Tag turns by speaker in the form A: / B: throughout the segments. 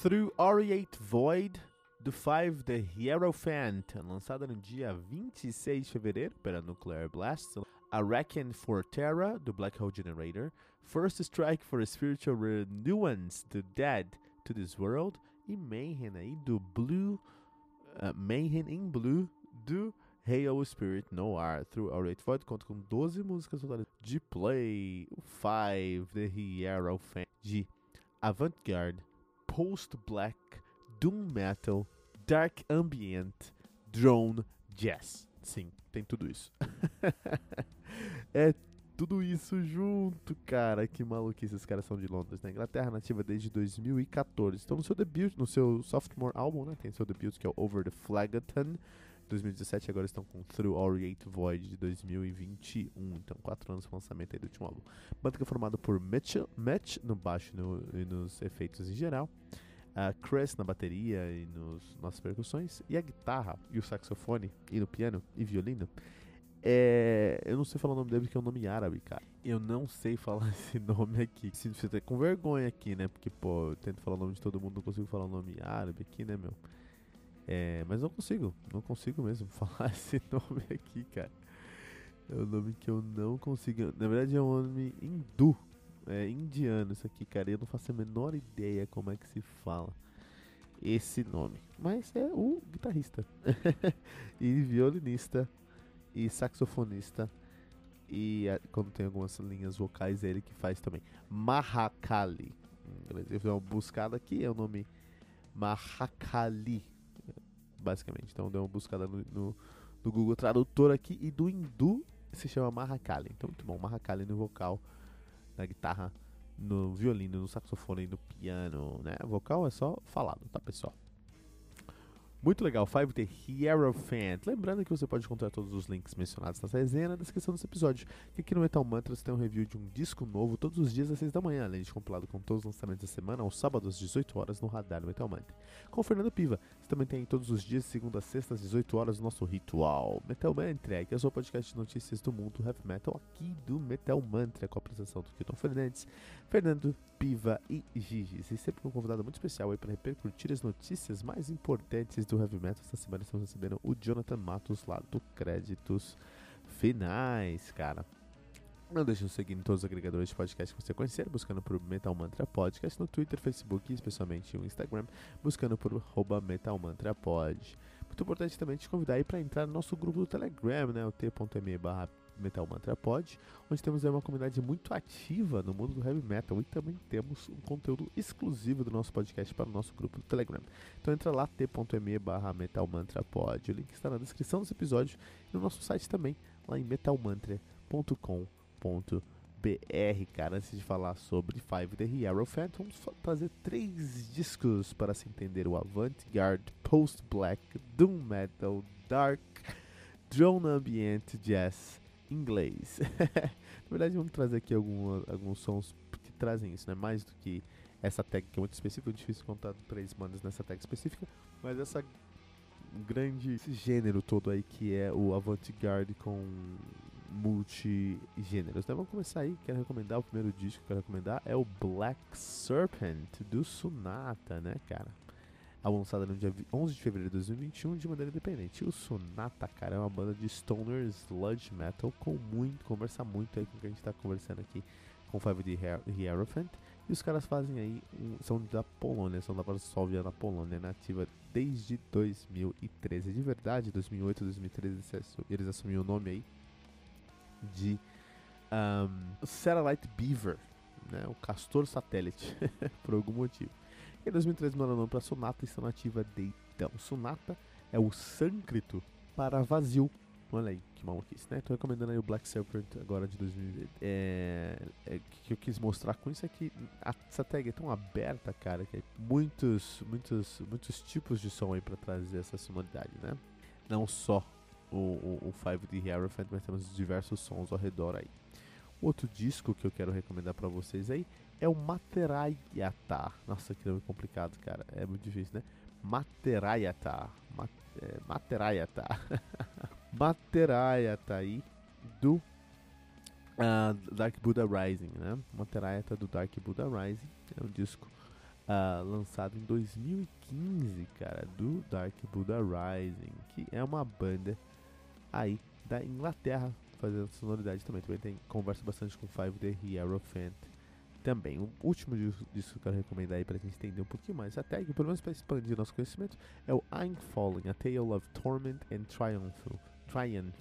A: Through Aureate Void, do 5 The Hierophant, lançada no dia 26 de fevereiro pela Nuclear Blast. A Reckon for Terra, do Black Hole Generator. First Strike for Spiritual Renewance, do Dead to This World. E Mayhem aí, do Blue. Uh, Mayhem in Blue, do Hail Spirit Noir. Through Aureate Void conta com 12 músicas de play. 5 The Hierophant, de Avant-Garde post-black, doom metal, dark ambient, drone jazz. Sim, tem tudo isso. é tudo isso junto, cara. Que maluquice, esses caras são de Londres, né? Inglaterra, nativa desde 2014. Estão no seu debut, no seu sophomore álbum, né? Tem seu debut que é o Over the Flagaton. 2017 agora estão com Through Aureate Void de 2021. Então, quatro anos de lançamento aí do último álbum. Banda que é formada por Mitch, Mitch no baixo no, e nos efeitos em geral. Uh, Chris na bateria e nos, nas percussões. E a guitarra e o saxofone e no piano e violino. É, eu não sei falar o nome dele porque é um nome árabe, cara. Eu não sei falar esse nome aqui. Se você tá com vergonha aqui, né? Porque, pô, eu tento falar o nome de todo mundo, não consigo falar o nome árabe aqui, né, meu? É, mas não consigo, não consigo mesmo falar esse nome aqui, cara. É um nome que eu não consigo. Na verdade, é um nome hindu, é indiano isso aqui, cara. Eu não faço a menor ideia como é que se fala esse nome. Mas é o guitarrista, e violinista, e saxofonista. E quando tem algumas linhas vocais, é ele que faz também. Mahakali. Eu fiz uma buscada aqui, é o nome Mahakali basicamente. Então deu uma buscada no, no, no, Google Tradutor aqui e do hindu se chama Mahakali. Então muito bom, Mahakali no vocal, na guitarra, no violino, no saxofone e no piano, né? Vocal é só falado, tá pessoal? Muito legal, 5T Hierophant. Lembrando que você pode encontrar todos os links mencionados nessa resenha na descrição desse episódio. Que aqui no Metal Mantras tem um review de um disco novo todos os dias às 6 da manhã, além de compilado com todos os lançamentos da semana aos sábados às 18 horas no Radar Metal Mantra. Com o Fernando Piva, também tem todos os dias, segunda a sexta às 18 horas, o nosso ritual Metal Mantra, que é o seu podcast de notícias do mundo heavy metal aqui do Metal Mantra, com a apresentação do Kilton Fernandes, Fernando Piva e Gigi. E sempre com um convidado muito especial aí para repercutir as notícias mais importantes do Heavy Metal. Esta semana estamos recebendo o Jonathan Matos lá do Créditos Finais, cara. Não deixe de seguir em todos os agregadores de podcast que você conhecer, buscando por Metal Mantra Podcast no Twitter, Facebook e especialmente no Instagram, buscando por Metal Mantra Pod. Muito importante também te convidar aí para entrar no nosso grupo do Telegram, né, o t.me barra Metal Mantra Pod, onde temos uma comunidade muito ativa no mundo do heavy metal e também temos um conteúdo exclusivo do nosso podcast para o nosso grupo do Telegram. Então entra lá t.me barra Metal Mantra Pod, o link está na descrição desse episódio e no nosso site também, lá em metalmantra.com.br. Cara, antes de falar sobre Five The Hierophant, vamos trazer três discos para se entender o avant-garde, post-black, doom metal, dark, drone ambient, jazz inglês. Na verdade, vamos trazer aqui alguma, alguns sons que trazem isso, né? Mais do que essa tag que é muito específica, é difícil contar três bandas nessa tag específica, mas essa grande esse gênero todo aí que é o avant-garde com multigêneros. Então vamos começar aí, quero recomendar o primeiro disco que quero recomendar é o Black Serpent do Sunata, né, cara? álbum lançado no dia 11 de fevereiro de 2021 de maneira independente. O Sonata, cara, é uma banda de stoner sludge metal com muito, conversa muito aí com o que a gente tá conversando aqui com o 5D Hierophant. E os caras fazem aí, um, são da Polônia, são da Varsóvia na Polônia, nativa desde 2013. De verdade, 2008, 2013 eles assumiram o nome aí de um, Satellite Beaver, né, o castor satélite, por algum motivo. Em 2013 mandou nome para Sonata e está nativa de então. Sonata é o sânscrito para vazio. Olha aí, que maluquice, né? Tô recomendando aí o Black Serpent agora de 2000. É, é, que eu quis mostrar com isso é que a, essa tag é tão aberta, cara, que muitos, muitos, muitos tipos de som aí para trazer essa sonoridade, né? Não só o, o, o 5D Hierophant, mas temos diversos sons ao redor aí. Outro disco que eu quero recomendar para vocês aí é o Materayata. Nossa, que nome complicado, cara. É muito difícil, né? Materayata. Mat é, Materayata. Materayata aí do uh, Dark Buddha Rising, né? Materayata do Dark Buddha Rising. É um disco uh, lançado em 2015, cara, do Dark Buddha Rising, que é uma banda aí da Inglaterra fazendo sonoridade também. Também tem conversa bastante com Five The Hierophant também. O último disco, disco que eu quero recomendar aí pra gente entender um pouquinho mais a tag, pelo menos para expandir nosso conhecimento, é o I'm Falling, A Tale of Torment and Triumph, Triumph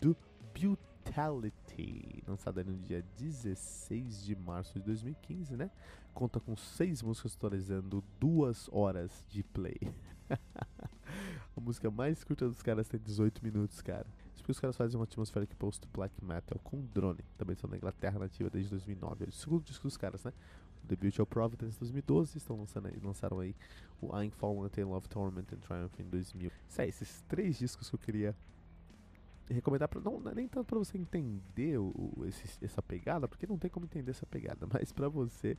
A: do Brutality, lançado no dia 16 de março de 2015, né? Conta com seis músicas totalizando duas horas de play. a música mais curta dos caras tem 18 minutos, cara. Porque os caras fazem uma atmosfera que post black metal com drone. Também são da Inglaterra nativa desde 2009. É o segundo disco dos caras, né? O debut é o Providence 2012. Estão lançando aí, lançaram aí o I'm Fallen, Tale of Torment and Triumph em 2000. Isso aí, esses três discos que eu queria recomendar não, não é nem tanto para você entender o, esse, essa pegada, porque não tem como entender essa pegada, mas para você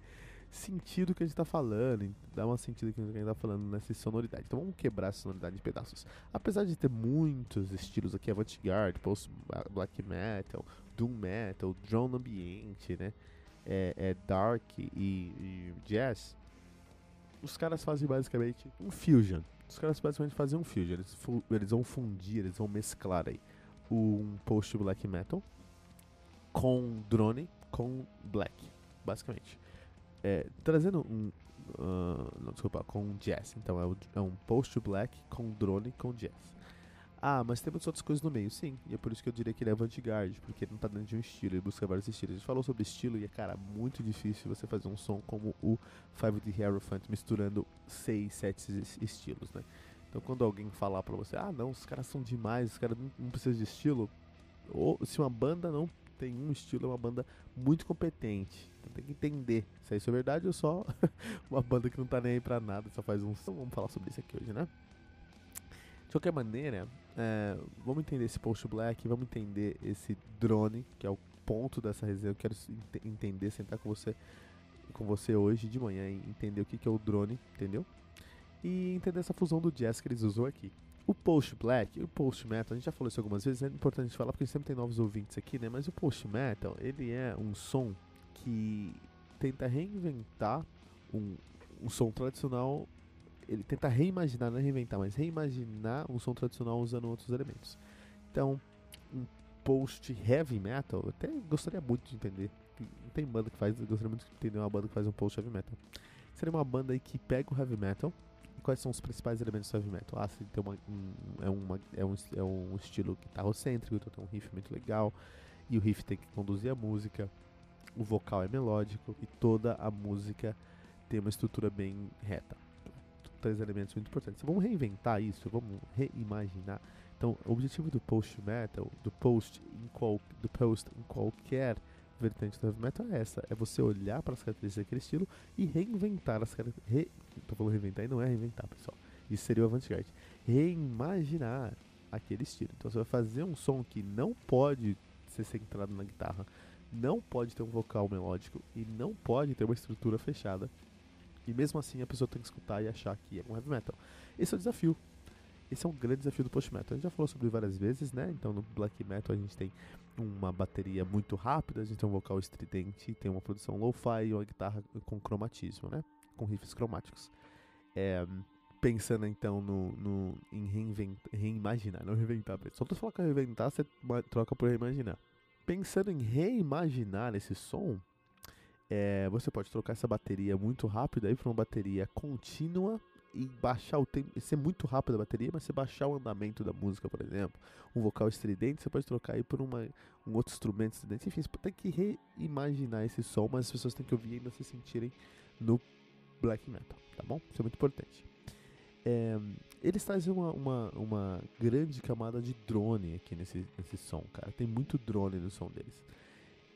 A: sentir o que a gente está falando, dar uma sentido que a gente está falando nessa sonoridade. Então vamos quebrar essa sonoridade em pedaços. Apesar de ter muitos estilos aqui, avant-garde, post black metal, doom metal, drone ambiente, né? É, é dark e, e jazz. Os caras fazem basicamente um fusion. Os caras basicamente fazem um fusion. Eles, eles vão fundir, eles vão mesclar aí um post black metal com drone com black, basicamente é, trazendo um. Uh, não, desculpa, com jazz. Então é, o, é um post black com drone com jazz. Ah, mas tem muitas outras coisas no meio, sim. E é por isso que eu diria que ele é avant-garde, porque ele não tá dentro de um estilo, ele busca vários estilos. A gente falou sobre estilo e é, cara, muito difícil você fazer um som como o 5D Hierophant misturando 6, 7 estilos, né? Então quando alguém falar pra você, ah não, os caras são demais, os caras não, não precisam de estilo, ou se uma banda não tem um estilo, é uma banda muito competente. Então tem que entender se isso é verdade ou só uma banda que não tá nem aí pra nada, só faz um som. Vamos falar sobre isso aqui hoje, né? De qualquer maneira, é, vamos entender esse post black, vamos entender esse drone, que é o ponto dessa resenha. Eu quero ent entender, sentar com você, com você hoje de manhã e entender o que, que é o drone, entendeu? E entender essa fusão do jazz que eles usam aqui. O post-black e o post-metal, a gente já falou isso algumas vezes, é importante falar porque sempre tem novos ouvintes aqui, né? Mas o post-metal, ele é um som que tenta reinventar um, um som tradicional. Ele tenta reimaginar, não é reinventar, mas reimaginar um som tradicional usando outros elementos. Então, um post-heavy metal, eu até gostaria muito de entender. Não tem banda que faz, eu gostaria muito de entender uma banda que faz um post-heavy metal. Seria uma banda aí que pega o heavy metal quais são os principais elementos do heavy metal? Ah, tem uma, um, é, uma, é, um, é um estilo guitarrocêntrico, então tem um riff muito legal, e o riff tem que conduzir a música, o vocal é melódico, e toda a música tem uma estrutura bem reta. Três elementos muito importantes. Vamos reinventar isso, vamos reimaginar. Então, o objetivo do post metal, do post em, qual, do post em qualquer vertente do heavy metal é essa: é você olhar para as características daquele estilo e reinventar as características. Re... Tô falando reinventar e não é reinventar, pessoal. Isso seria o avant-garde. Reimaginar aquele estilo. Então você vai fazer um som que não pode ser centrado na guitarra, não pode ter um vocal melódico e não pode ter uma estrutura fechada. E mesmo assim a pessoa tem que escutar e achar que é um heavy metal. Esse é o desafio. Esse é um grande desafio do post metal. A gente já falou sobre várias vezes, né? Então no black metal a gente tem uma bateria muito rápida, a gente tem um vocal estridente, tem uma produção lo-fi e uma guitarra com cromatismo, né? Com riffs cromáticos. É, pensando então no, no em reinventar, reimaginar, não reinventar. Só pra falar que reinventar, você troca por reimaginar. Pensando em reimaginar esse som, é, você pode trocar essa bateria muito rápida para uma bateria contínua e baixar o tempo, ser muito rápido a bateria, mas você baixar o andamento da música, por exemplo, um vocal estridente, você pode trocar aí por uma, um outro instrumento estridente, enfim, você tem que reimaginar esse som, mas as pessoas têm que ouvir ainda se sentirem no black metal, tá bom? Isso é muito importante. É, eles trazem uma, uma, uma, grande camada de drone aqui nesse, nesse som, cara. Tem muito drone no som deles.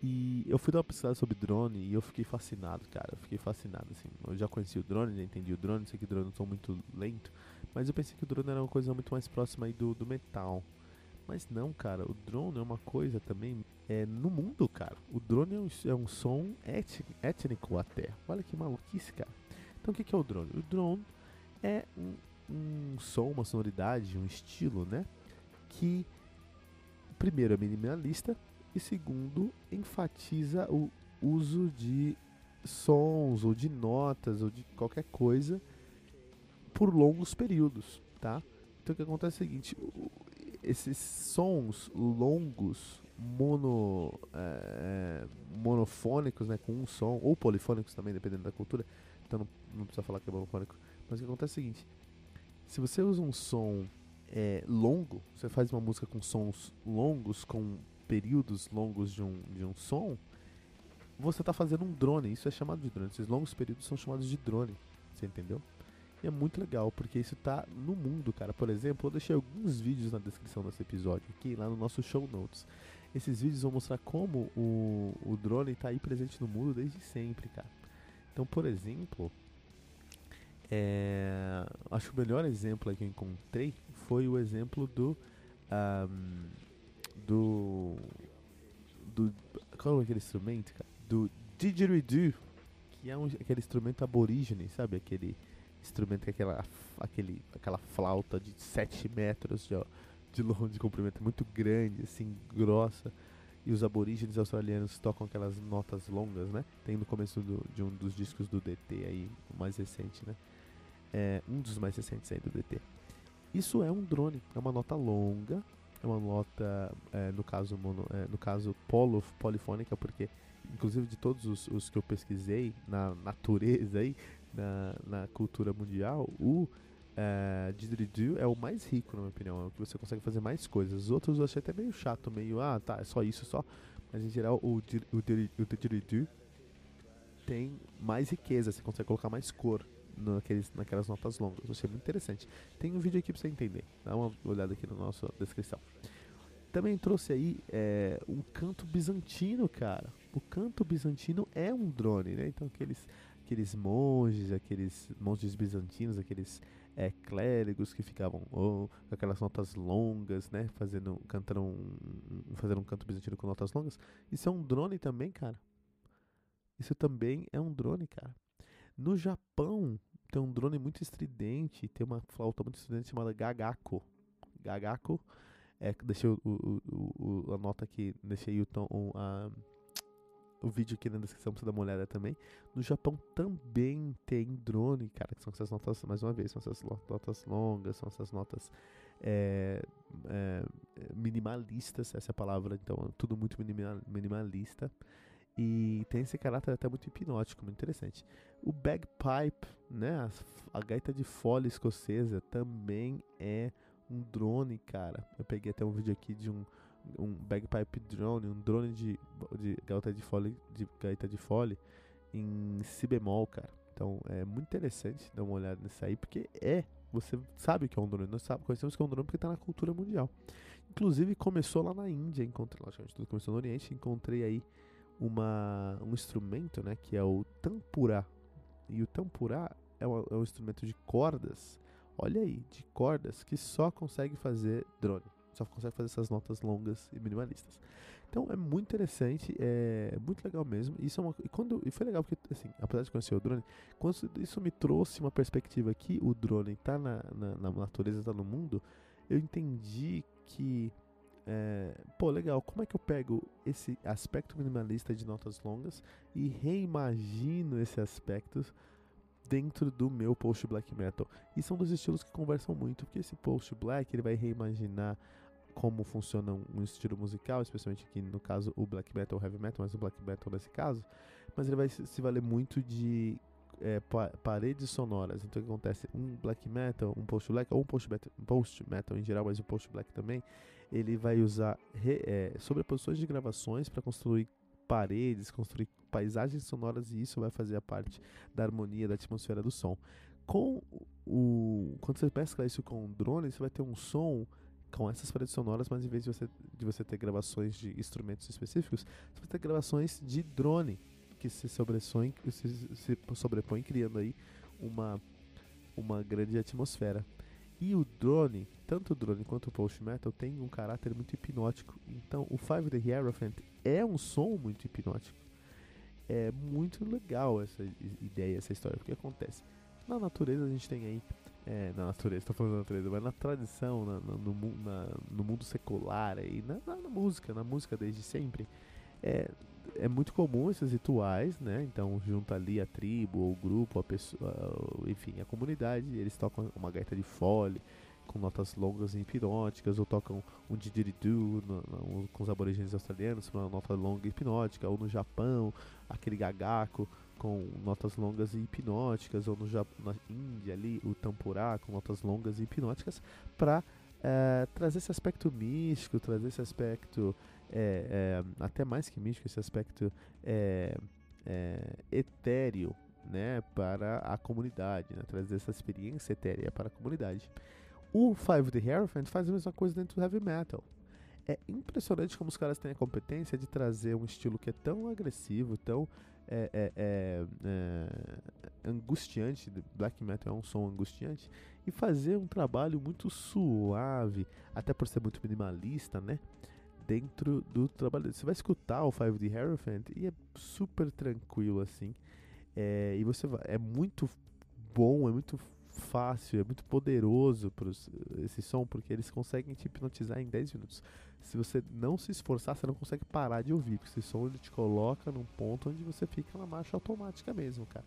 A: E eu fui dar uma pesquisada sobre drone e eu fiquei fascinado, cara. Eu fiquei fascinado, assim. Eu já conheci o drone, já entendi o drone, sei que drones são muito lento, mas eu pensei que o drone era uma coisa muito mais próxima aí do, do metal. Mas não, cara, o drone é uma coisa também é, no mundo, cara. O drone é um, é um som étnico até. Olha que maluquice, cara. Então o que, é o drone? O drone é um, um som, uma sonoridade, um estilo, né? Que primeiro é minimalista e segundo enfatiza o uso de sons ou de notas ou de qualquer coisa por longos períodos, tá? Então o que acontece é o seguinte, esses sons longos, mono, é, monofônicos, né, com um som, ou polifônicos também, dependendo da cultura, então não, não precisa falar que é monofônico, mas o que acontece é o seguinte, se você usa um som é, longo, você faz uma música com sons longos, com períodos longos de um, de um som, você está fazendo um drone, isso é chamado de drone, esses longos períodos são chamados de drone, você entendeu? E é muito legal, porque isso tá no mundo, cara. Por exemplo, eu deixei alguns vídeos na descrição desse episódio aqui, lá no nosso show notes. Esses vídeos vão mostrar como o, o drone está aí presente no mundo desde sempre, cara. Então, por exemplo, é, acho que o melhor exemplo que eu encontrei foi o exemplo do. Um, do. do. Qual é aquele instrumento, cara? Do didgeridoo, que é um, aquele instrumento aborígene, sabe? Aquele instrumento que é aquela, aquele, aquela flauta de 7 metros de, de longo de comprimento, muito grande, assim, grossa. E os aborígenes australianos tocam aquelas notas longas, né? Tem no começo do, de um dos discos do DT aí, o mais recente, né? É, um dos mais recentes aí do DT. Isso é um drone, é uma nota longa, é uma nota, é, no caso mono, é, no caso polo, polifônica, porque inclusive de todos os, os, que eu pesquisei na natureza aí, na, na cultura mundial, o é, didgeridoo é o mais rico, na minha opinião. É o que você consegue fazer mais coisas. Os outros eu achei até meio chato, meio, ah, tá, é só isso só. Mas em geral, o, o, o tem mais riqueza, você consegue colocar mais cor naqueles, naquelas notas longas. Eu achei muito interessante. Tem um vídeo aqui pra você entender. Dá uma olhada aqui na nossa descrição. Também trouxe aí é, um canto bizantino, cara. O canto bizantino é um drone, né? Então aqueles aqueles monges, aqueles monges bizantinos, aqueles é, clérigos que ficavam oh, com aquelas notas longas, né, fazendo, cantando um, fazendo um canto bizantino com notas longas. Isso é um drone também, cara. Isso também é um drone, cara. No Japão tem um drone muito estridente, tem uma flauta muito estridente chamada Gagako. Gagako, é, deixei o, o, o, a nota aqui, deixei o tom, a o vídeo aqui na descrição pra você dar uma olhada também. No Japão também tem drone, cara, que são essas notas, mais uma vez, são essas notas longas, são essas notas é, é, minimalistas, essa é a palavra, então tudo muito minimalista. E tem esse caráter até muito hipnótico, muito interessante. O bagpipe, né, a, a gaita de fole escocesa também é um drone, cara. Eu peguei até um vídeo aqui de um um bagpipe drone, um drone de, de gaita de fole, de gaita de fole em si bemol, cara. Então é muito interessante dar uma olhada nisso aí, porque é, você sabe que é um drone, nós sabe, conhecemos que é um drone porque está na cultura mundial. Inclusive começou lá na Índia, encontrei, logicamente tudo começou no Oriente, encontrei aí uma, um instrumento, né, que é o tampura. E o tampura é um, é um instrumento de cordas, olha aí, de cordas que só consegue fazer drone só consegue fazer essas notas longas e minimalistas. Então é muito interessante, é muito legal mesmo. Isso é uma, e, quando, e foi legal porque, assim, apesar de conhecer o drone, quando isso me trouxe uma perspectiva que o drone está na, na, na, natureza, está no mundo, eu entendi que, é, pô, legal, como é que eu pego esse aspecto minimalista de notas longas e reimagino esse aspecto dentro do meu post black metal. E são dois estilos que conversam muito, porque esse post black ele vai reimaginar como funciona um estilo musical, especialmente aqui no caso o black metal, o heavy metal, mas o black metal nesse caso, mas ele vai se valer muito de é, pa paredes sonoras. Então o que acontece? Um black metal, um post black, ou um post metal, post metal em geral, mas o post black também, ele vai usar é, sobreposições de gravações para construir paredes, construir paisagens sonoras e isso vai fazer a parte da harmonia da atmosfera do som. Com o quando você mescla isso com o drone, você vai ter um som com essas paredes sonoras, mas em vez de você, de você ter gravações de instrumentos específicos, você vai ter gravações de drone que se sobrepõem, se, se criando aí uma, uma grande atmosfera. E o drone, tanto o drone quanto o post metal, tem um caráter muito hipnótico. Então, o Five the Hierophant é um som muito hipnótico. É muito legal essa ideia, essa história. Porque acontece? Na natureza a gente tem aí. É, na natureza, tô falando da natureza, mas na tradição, na, na, no, na, no, mundo secular aí, na, na, música, na música desde sempre, é, é muito comum esses rituais, né? Então junta ali a tribo, ou o grupo, a pessoa, enfim, a comunidade, eles tocam uma gaita de fole com notas longas e hipnóticas, ou tocam um didgeridoo com os aborígenes australianos, uma nota longa e hipnótica, ou no Japão, aquele gagaco com notas longas e hipnóticas, ou no na Índia ali, o tampurá com notas longas e hipnóticas, para é, eh, trazer esse aspecto místico, trazer esse aspecto é, é, até mais que místico, esse aspecto etéreo né, para a comunidade, né, trazer essa experiência etérea para a comunidade. O Five the Hierophant faz a mesma coisa dentro do heavy metal. É impressionante como os caras têm a competência de trazer um estilo que é tão agressivo, tão é, é, é, é angustiante. Black metal é um som angustiante e fazer um trabalho muito suave, até por ser muito minimalista, né? dentro do trabalho. Você vai escutar o 5D Hierophant e é super tranquilo assim. É, e você vai, é muito bom, é muito fácil, é muito poderoso pros, esse som, porque eles conseguem te hipnotizar em 10 minutos. Se você não se esforçar, você não consegue parar de ouvir, porque esse som ele te coloca num ponto onde você fica na marcha automática mesmo, cara.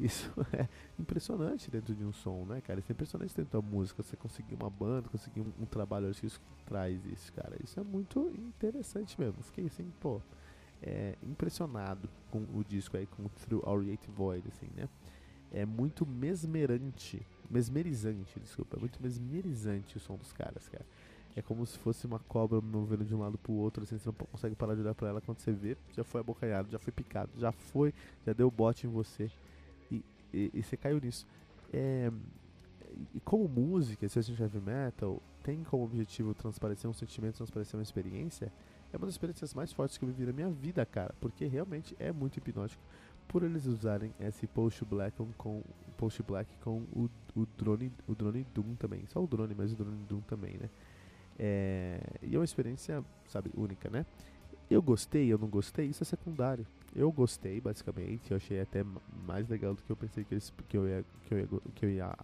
A: Isso é impressionante dentro de um som, né, cara? Isso é impressionante dentro da música. Você conseguir uma banda, conseguir um, um trabalho artístico que traz isso, cara. Isso é muito interessante mesmo. Fiquei assim, pô, é, impressionado com o disco aí, com Through Our Eight Void, assim, né? É muito mesmerante, mesmerizante, desculpa. É muito mesmerizante o som dos caras, cara. É como se fosse uma cobra movendo de um lado pro outro, assim, você não consegue parar de olhar pra ela quando você vê, já foi abocanhado, já foi picado, já foi, já deu bote em você e, e você caiu nisso. É, e como música, se a gente heavy metal tem como objetivo transparecer um sentimento, transparecer uma experiência, é uma das experiências mais fortes que eu vivi na minha vida, cara, porque realmente é muito hipnótico por eles usarem esse post black com post black com o, o drone o drone Doom também, só o drone, mas o drone Doom também, né? É, e é uma experiência, sabe, única, né? Eu gostei, eu não gostei, isso é secundário. Eu gostei, basicamente. Eu achei até mais legal do que eu pensei que, eles, eu, ia, que, eu, ia, que eu ia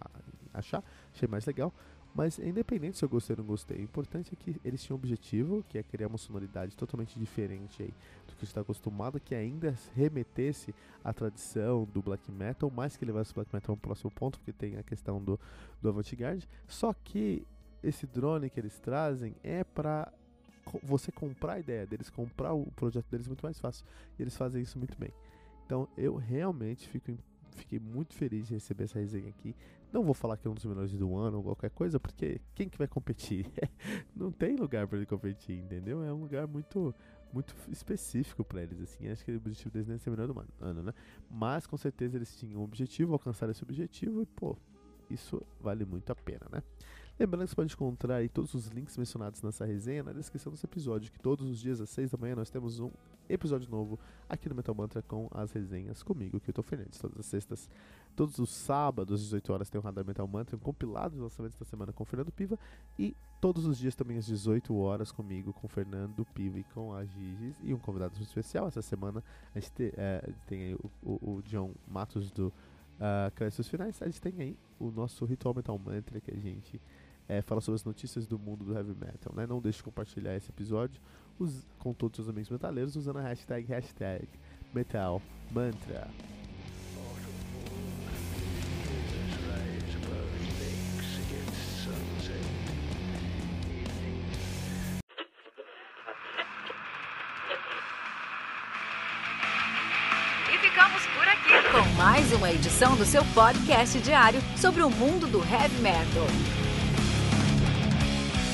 A: achar. Achei mais legal. Mas independente se eu gostei ou não gostei, o importante é que eles tinham um objetivo, que é criar uma sonoridade totalmente diferente aí do que está acostumado, que ainda remetesse à tradição do black metal, mais que levasse o black metal a um próximo ponto, porque tem a questão do, do avant-garde. Só que esse drone que eles trazem é para você comprar a ideia deles, comprar o projeto deles muito mais fácil. E eles fazem isso muito bem. Então eu realmente fico, fiquei muito feliz de receber essa resenha aqui. Não vou falar que é um dos melhores do ano ou qualquer coisa, porque quem que vai competir? Não tem lugar para ele competir, entendeu? É um lugar muito muito específico para eles, assim. Acho que o objetivo deles nem é ser melhor do ano, né? Mas com certeza eles tinham um objetivo, alcançar esse objetivo e, pô, isso vale muito a pena, né? Lembrando que você pode encontrar todos os links mencionados nessa resenha na descrição desse episódio, que todos os dias às 6 da manhã nós temos um episódio novo aqui no Metal Mantra com as resenhas comigo, que eu tô Fernandes, todas as sextas, todos os sábados às 18 horas tem o Radar Metal Mantra, um compilado dos lançamentos da semana com o Fernando Piva. E todos os dias também às 18 horas comigo, com o Fernando Piva e com a Gigis e um convidado especial. Essa semana a gente te, é, tem o, o, o John Matos do uh, Créditos Finais, a gente tem aí o nosso Ritual Metal Mantra que a gente é, fala sobre as notícias do mundo do heavy metal. Né? Não deixe de compartilhar esse episódio com todos os seus amigos metaleiros usando a hashtag, hashtag.
B: E ficamos por aqui com mais uma edição do seu podcast diário sobre o mundo do heavy metal.